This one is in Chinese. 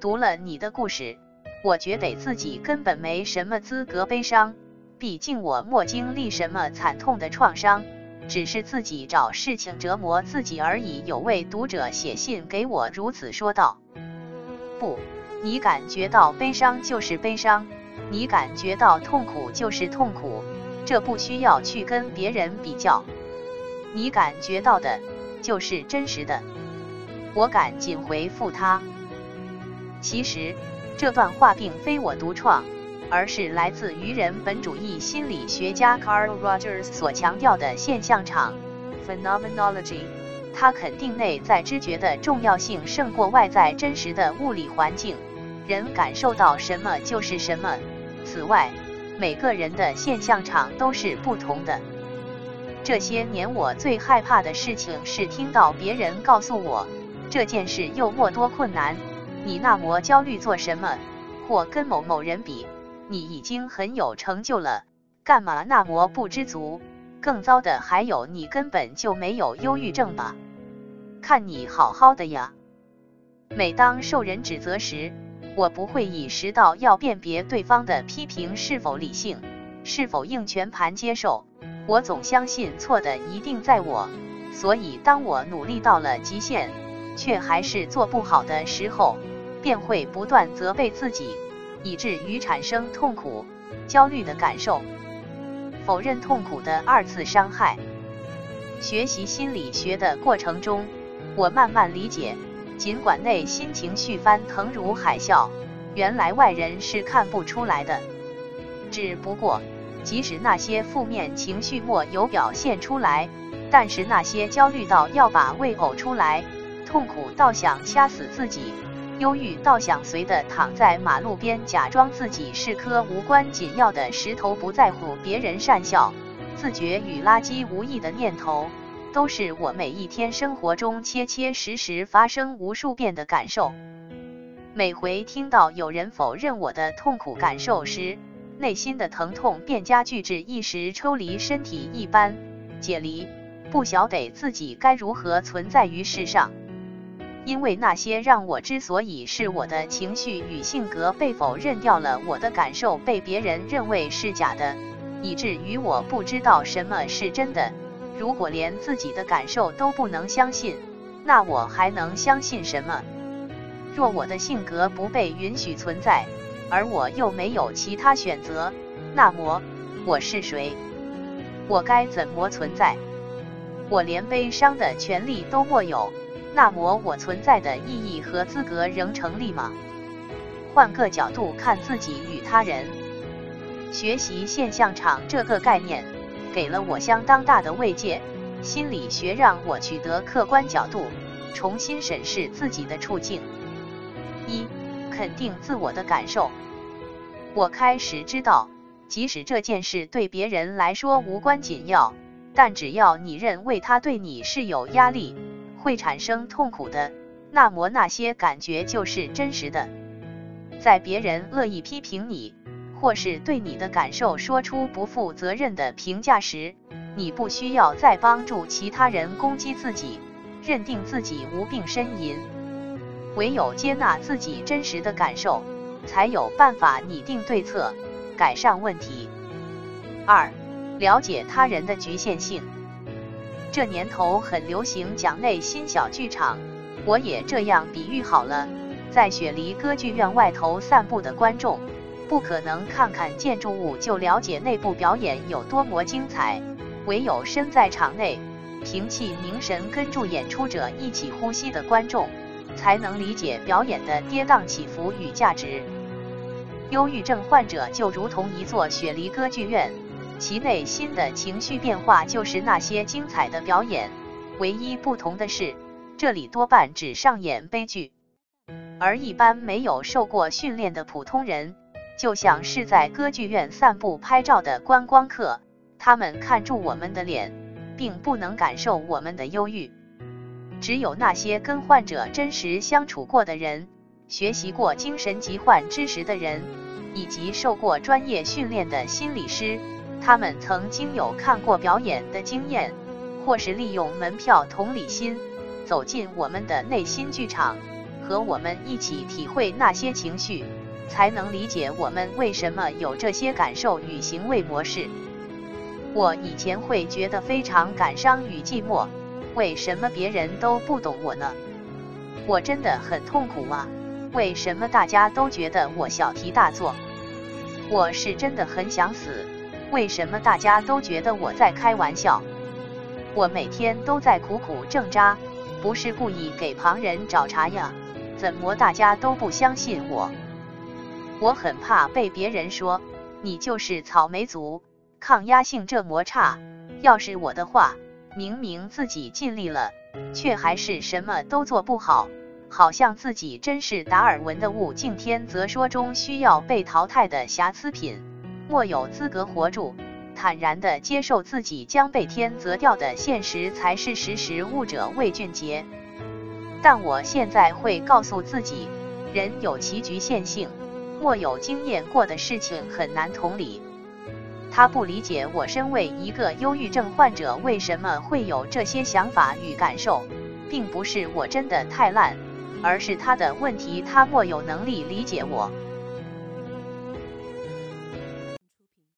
读了你的故事，我觉得自己根本没什么资格悲伤，毕竟我没经历什么惨痛的创伤，只是自己找事情折磨自己而已。有位读者写信给我，如此说道：“不，你感觉到悲伤就是悲伤，你感觉到痛苦就是痛苦，这不需要去跟别人比较，你感觉到的就是真实的。”我赶紧回复他。其实，这段话并非我独创，而是来自于人本主义心理学家 Carl Rogers 所强调的现象场 （phenomenology）。他肯定内在知觉的重要性胜过外在真实的物理环境，人感受到什么就是什么。此外，每个人的现象场都是不同的。这些年，我最害怕的事情是听到别人告诉我，这件事又莫多困难。你那么焦虑做什么？或跟某某人比，你已经很有成就了，干嘛那么不知足？更糟的还有，你根本就没有忧郁症吧？看你好好的呀。每当受人指责时，我不会意识到要辨别对方的批评是否理性，是否应全盘接受。我总相信错的一定在我，所以当我努力到了极限，却还是做不好的时候。便会不断责备自己，以至于产生痛苦、焦虑的感受。否认痛苦的二次伤害。学习心理学的过程中，我慢慢理解，尽管内心情绪翻腾如海啸，原来外人是看不出来的。只不过，即使那些负面情绪没有表现出来，但是那些焦虑到要把胃呕出来，痛苦到想掐死自己。忧郁到想随的躺在马路边，假装自己是颗无关紧要的石头，不在乎别人讪笑，自觉与垃圾无异的念头，都是我每一天生活中切切实实发生无数遍的感受。每回听到有人否认我的痛苦感受时，内心的疼痛便加剧至一时抽离身体一般，解离，不晓得自己该如何存在于世上。因为那些让我之所以是我的情绪与性格被否认掉了，我的感受被别人认为是假的，以至于我不知道什么是真的。如果连自己的感受都不能相信，那我还能相信什么？若我的性格不被允许存在，而我又没有其他选择，那么我是谁？我该怎么存在？我连悲伤的权利都没有。那么我存在的意义和资格仍成立吗？换个角度看自己与他人，学习现象场这个概念，给了我相当大的慰藉。心理学让我取得客观角度，重新审视自己的处境。一、肯定自我的感受。我开始知道，即使这件事对别人来说无关紧要，但只要你认为他对你是有压力。会产生痛苦的，那么那些感觉就是真实的。在别人恶意批评你，或是对你的感受说出不负责任的评价时，你不需要再帮助其他人攻击自己，认定自己无病呻吟。唯有接纳自己真实的感受，才有办法拟定对策，改善问题。二，了解他人的局限性。这年头很流行讲内心小剧场，我也这样比喻好了。在雪梨歌剧院外头散步的观众，不可能看看建筑物就了解内部表演有多么精彩，唯有身在场内，屏气凝神跟住演出者一起呼吸的观众，才能理解表演的跌宕起伏与价值。忧郁症患者就如同一座雪梨歌剧院。其内心的情绪变化就是那些精彩的表演，唯一不同的是，这里多半只上演悲剧，而一般没有受过训练的普通人，就像是在歌剧院散步拍照的观光客，他们看住我们的脸，并不能感受我们的忧郁。只有那些跟患者真实相处过的人，学习过精神疾患知识的人，以及受过专业训练的心理师。他们曾经有看过表演的经验，或是利用门票同理心走进我们的内心剧场，和我们一起体会那些情绪，才能理解我们为什么有这些感受与行为模式。我以前会觉得非常感伤与寂寞，为什么别人都不懂我呢？我真的很痛苦啊！为什么大家都觉得我小题大做？我是真的很想死，为什么大家都觉得我在开玩笑？我每天都在苦苦挣扎，不是故意给旁人找茬呀，怎么大家都不相信我？我很怕被别人说你就是草莓族。抗压性这么差，要是我的话，明明自己尽力了，却还是什么都做不好，好像自己真是达尔文的物竞天择说中需要被淘汰的瑕疵品，莫有资格活住。坦然的接受自己将被天择掉的现实，才是识时务者为俊杰。但我现在会告诉自己，人有其局限性，莫有经验过的事情很难同理。他不理解我身为一个忧郁症患者为什么会有这些想法与感受，并不是我真的太烂，而是他的问题，他莫有能力理解我。